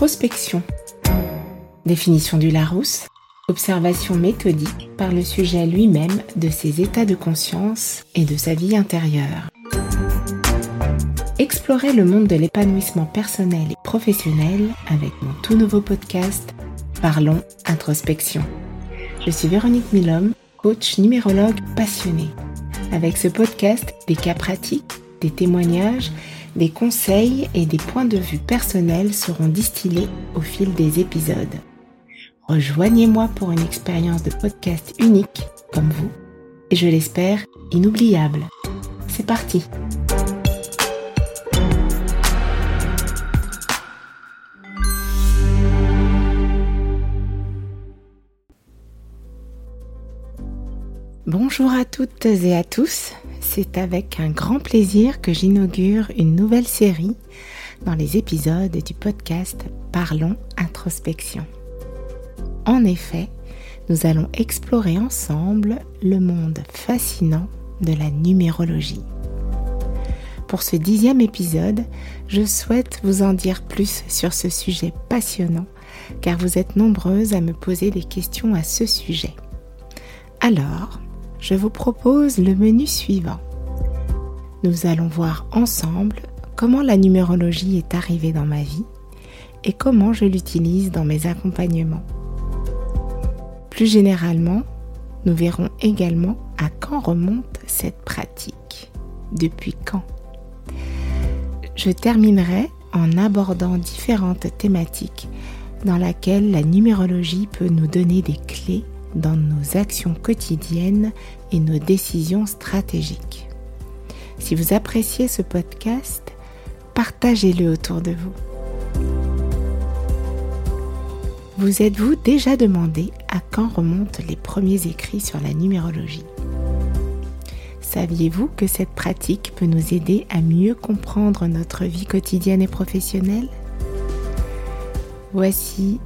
Introspection. Définition du Larousse. Observation méthodique par le sujet lui-même de ses états de conscience et de sa vie intérieure. Explorez le monde de l'épanouissement personnel et professionnel avec mon tout nouveau podcast Parlons Introspection. Je suis Véronique Milhomme, coach numérologue passionnée. Avec ce podcast, des cas pratiques, des témoignages, des conseils et des points de vue personnels seront distillés au fil des épisodes. Rejoignez-moi pour une expérience de podcast unique comme vous et je l'espère inoubliable. C'est parti Bonjour à toutes et à tous, c'est avec un grand plaisir que j'inaugure une nouvelle série dans les épisodes du podcast Parlons Introspection. En effet, nous allons explorer ensemble le monde fascinant de la numérologie. Pour ce dixième épisode, je souhaite vous en dire plus sur ce sujet passionnant, car vous êtes nombreuses à me poser des questions à ce sujet. Alors, je vous propose le menu suivant. Nous allons voir ensemble comment la numérologie est arrivée dans ma vie et comment je l'utilise dans mes accompagnements. Plus généralement, nous verrons également à quand remonte cette pratique. Depuis quand? Je terminerai en abordant différentes thématiques dans lesquelles la numérologie peut nous donner des clés dans nos actions quotidiennes et nos décisions stratégiques. Si vous appréciez ce podcast, partagez-le autour de vous. Vous êtes-vous déjà demandé à quand remontent les premiers écrits sur la numérologie? Saviez-vous que cette pratique peut nous aider à mieux comprendre notre vie quotidienne et professionnelle? Voici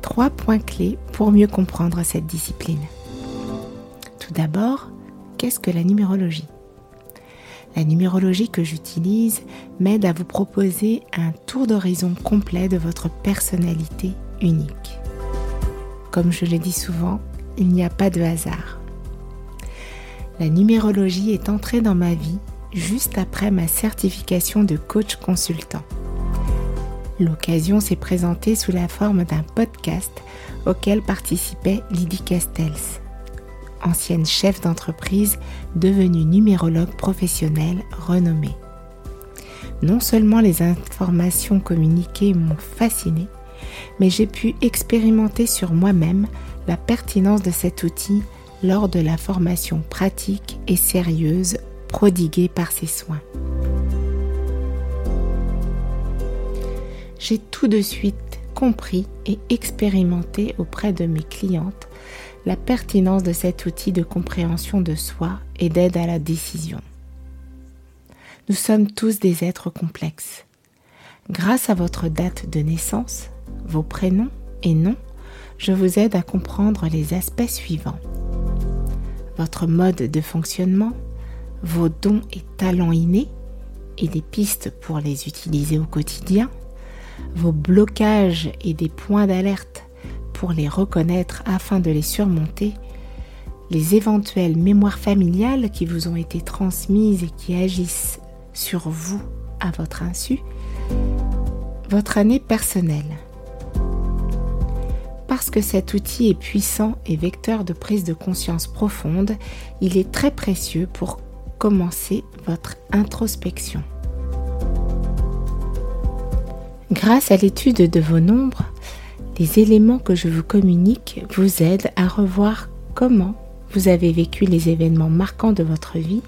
trois points clés pour mieux comprendre cette discipline. Tout d'abord, qu'est-ce que la numérologie? La numérologie que j'utilise m'aide à vous proposer un tour d'horizon complet de votre personnalité unique. Comme je le dis souvent, il n'y a pas de hasard. La numérologie est entrée dans ma vie juste après ma certification de coach consultant. L'occasion s'est présentée sous la forme d'un podcast auquel participait Lydie Castells, ancienne chef d'entreprise devenue numérologue professionnelle renommée. Non seulement les informations communiquées m'ont fascinée, mais j'ai pu expérimenter sur moi-même la pertinence de cet outil lors de la formation pratique et sérieuse prodiguée par ses soins. J'ai tout de suite compris et expérimenté auprès de mes clientes la pertinence de cet outil de compréhension de soi et d'aide à la décision. Nous sommes tous des êtres complexes. Grâce à votre date de naissance, vos prénoms et noms, je vous aide à comprendre les aspects suivants. Votre mode de fonctionnement, vos dons et talents innés et des pistes pour les utiliser au quotidien, vos blocages et des points d'alerte pour les reconnaître afin de les surmonter, les éventuelles mémoires familiales qui vous ont été transmises et qui agissent sur vous à votre insu, votre année personnelle. Parce que cet outil est puissant et vecteur de prise de conscience profonde, il est très précieux pour commencer votre introspection. Grâce à l'étude de vos nombres, les éléments que je vous communique vous aident à revoir comment vous avez vécu les événements marquants de votre vie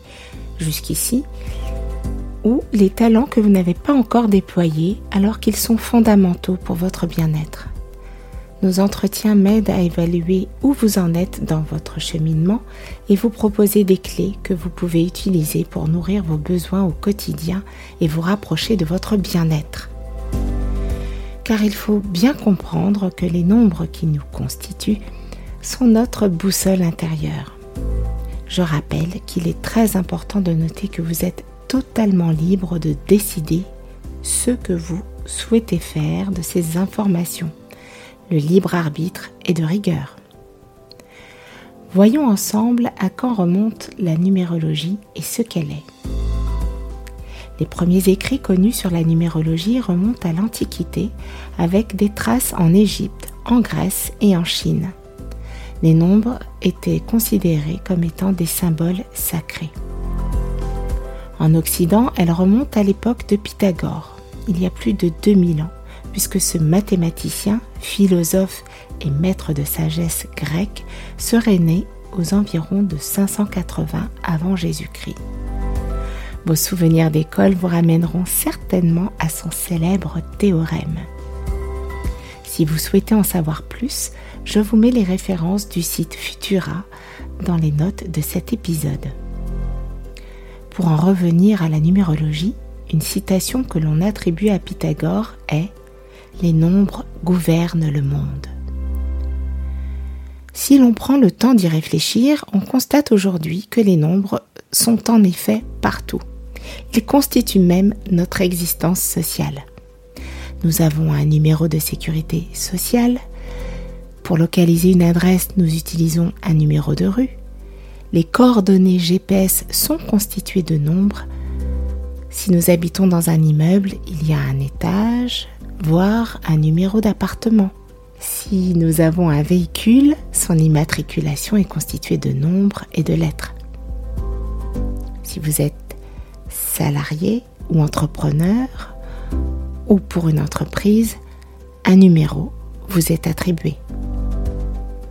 jusqu'ici ou les talents que vous n'avez pas encore déployés alors qu'ils sont fondamentaux pour votre bien-être. Nos entretiens m'aident à évaluer où vous en êtes dans votre cheminement et vous proposer des clés que vous pouvez utiliser pour nourrir vos besoins au quotidien et vous rapprocher de votre bien-être car il faut bien comprendre que les nombres qui nous constituent sont notre boussole intérieure. Je rappelle qu'il est très important de noter que vous êtes totalement libre de décider ce que vous souhaitez faire de ces informations. Le libre arbitre est de rigueur. Voyons ensemble à quand remonte la numérologie et ce qu'elle est. Les premiers écrits connus sur la numérologie remontent à l'Antiquité avec des traces en Égypte, en Grèce et en Chine. Les nombres étaient considérés comme étant des symboles sacrés. En Occident, elle remonte à l'époque de Pythagore, il y a plus de 2000 ans, puisque ce mathématicien, philosophe et maître de sagesse grec serait né aux environs de 580 avant Jésus-Christ. Vos souvenirs d'école vous ramèneront certainement à son célèbre théorème. Si vous souhaitez en savoir plus, je vous mets les références du site Futura dans les notes de cet épisode. Pour en revenir à la numérologie, une citation que l'on attribue à Pythagore est Les nombres gouvernent le monde. Si l'on prend le temps d'y réfléchir, on constate aujourd'hui que les nombres sont en effet partout. Ils constituent même notre existence sociale. Nous avons un numéro de sécurité sociale. Pour localiser une adresse, nous utilisons un numéro de rue. Les coordonnées GPS sont constituées de nombres. Si nous habitons dans un immeuble, il y a un étage, voire un numéro d'appartement. Si nous avons un véhicule, son immatriculation est constituée de nombres et de lettres. Si vous êtes salarié ou entrepreneur, ou pour une entreprise, un numéro vous est attribué.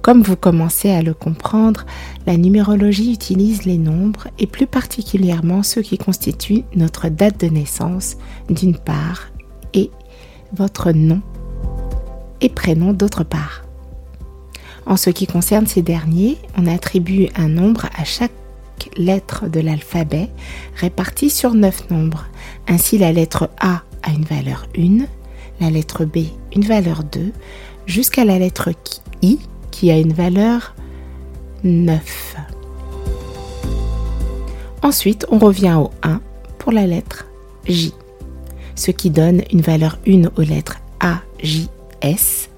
Comme vous commencez à le comprendre, la numérologie utilise les nombres et plus particulièrement ceux qui constituent notre date de naissance d'une part et votre nom et prénom d'autre part. En ce qui concerne ces derniers, on attribue un nombre à chaque lettre de l'alphabet répartie sur neuf nombres. Ainsi la lettre A a une valeur 1, la lettre B une valeur 2, jusqu'à la lettre I qui a une valeur 9. Ensuite, on revient au 1 pour la lettre J, ce qui donne une valeur 1 aux lettres A, J, S,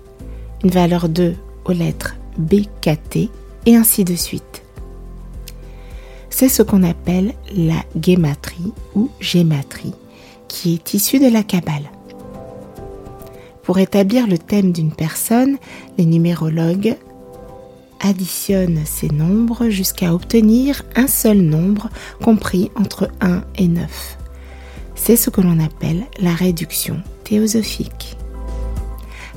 une valeur 2 aux lettres B, K, T, et ainsi de suite. C'est ce qu'on appelle la guématrie ou gématrie, qui est issue de la Kabbale. Pour établir le thème d'une personne, les numérologues additionne ces nombres jusqu'à obtenir un seul nombre compris entre 1 et 9. C'est ce que l'on appelle la réduction théosophique.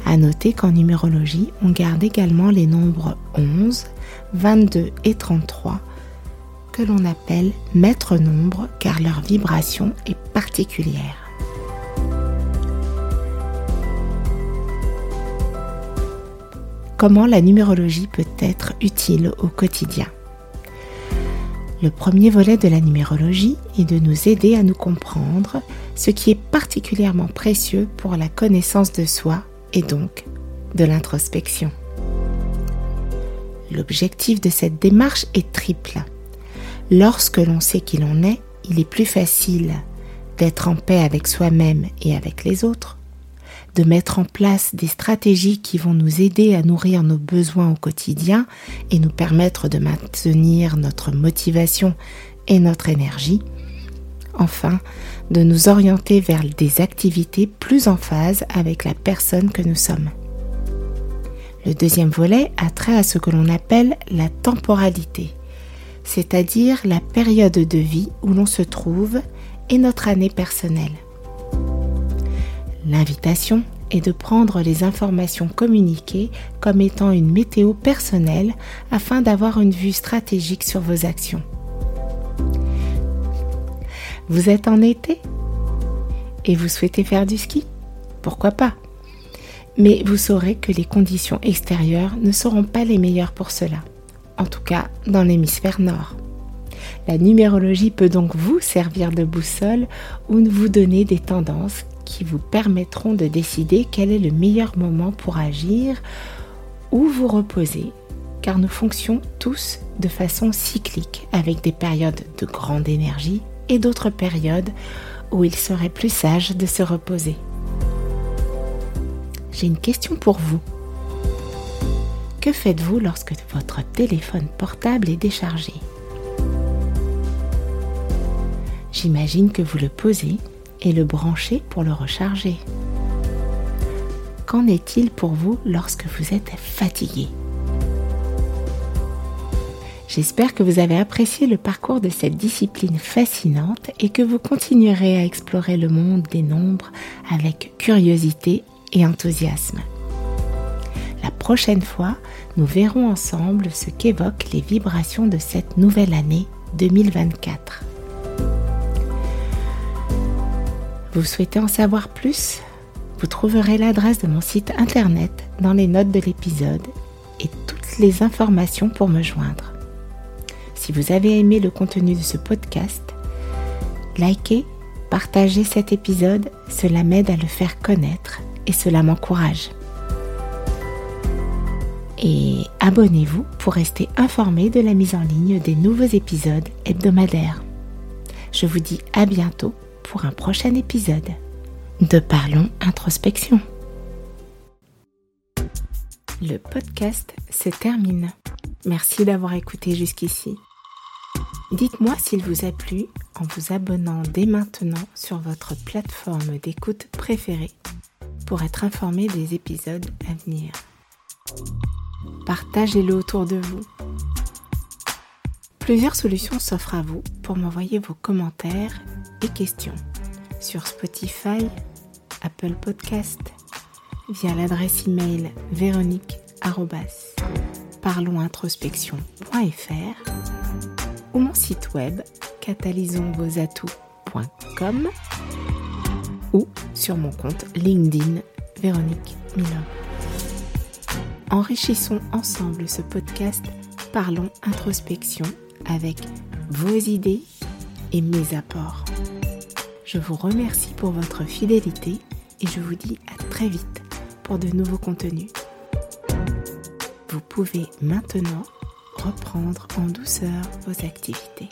À noter qu'en numérologie, on garde également les nombres 11, 22 et 33 que l'on appelle maître nombre car leur vibration est particulière. comment la numérologie peut être utile au quotidien? Le premier volet de la numérologie est de nous aider à nous comprendre, ce qui est particulièrement précieux pour la connaissance de soi et donc de l'introspection. L'objectif de cette démarche est triple. Lorsque l'on sait qui l'on est, il est plus facile d'être en paix avec soi-même et avec les autres, de mettre en place des stratégies qui vont nous aider à nourrir nos besoins au quotidien et nous permettre de maintenir notre motivation et notre énergie. Enfin, de nous orienter vers des activités plus en phase avec la personne que nous sommes. Le deuxième volet a trait à ce que l'on appelle la temporalité, c'est-à-dire la période de vie où l'on se trouve et notre année personnelle. L'invitation est de prendre les informations communiquées comme étant une météo personnelle afin d'avoir une vue stratégique sur vos actions. Vous êtes en été et vous souhaitez faire du ski? Pourquoi pas? Mais vous saurez que les conditions extérieures ne seront pas les meilleures pour cela, en tout cas dans l'hémisphère nord. La numérologie peut donc vous servir de boussole ou vous donner des tendances qui vous permettront de décider quel est le meilleur moment pour agir ou vous reposer, car nous fonctionnons tous de façon cyclique, avec des périodes de grande énergie et d'autres périodes où il serait plus sage de se reposer. J'ai une question pour vous. Que faites-vous lorsque votre téléphone portable est déchargé J'imagine que vous le posez et le branchez pour le recharger. Qu'en est-il pour vous lorsque vous êtes fatigué J'espère que vous avez apprécié le parcours de cette discipline fascinante et que vous continuerez à explorer le monde des nombres avec curiosité et enthousiasme. La prochaine fois, nous verrons ensemble ce qu'évoquent les vibrations de cette nouvelle année 2024. Vous souhaitez en savoir plus? Vous trouverez l'adresse de mon site internet dans les notes de l'épisode et toutes les informations pour me joindre. Si vous avez aimé le contenu de ce podcast, likez, partagez cet épisode, cela m'aide à le faire connaître et cela m'encourage. Et abonnez-vous pour rester informé de la mise en ligne des nouveaux épisodes hebdomadaires. Je vous dis à bientôt pour un prochain épisode de Parlons Introspection. Le podcast se termine. Merci d'avoir écouté jusqu'ici. Dites-moi s'il vous a plu en vous abonnant dès maintenant sur votre plateforme d'écoute préférée pour être informé des épisodes à venir. Partagez-le autour de vous. Plusieurs solutions s'offrent à vous pour m'envoyer vos commentaires et questions sur Spotify, Apple Podcast, via l'adresse email véronique@parlonsintrospection.fr ou mon site web catalysonsvosatouts.com ou sur mon compte LinkedIn Véronique Milon. Enrichissons ensemble ce podcast Parlons introspection avec vos idées et mes apports. Je vous remercie pour votre fidélité et je vous dis à très vite pour de nouveaux contenus. Vous pouvez maintenant reprendre en douceur vos activités.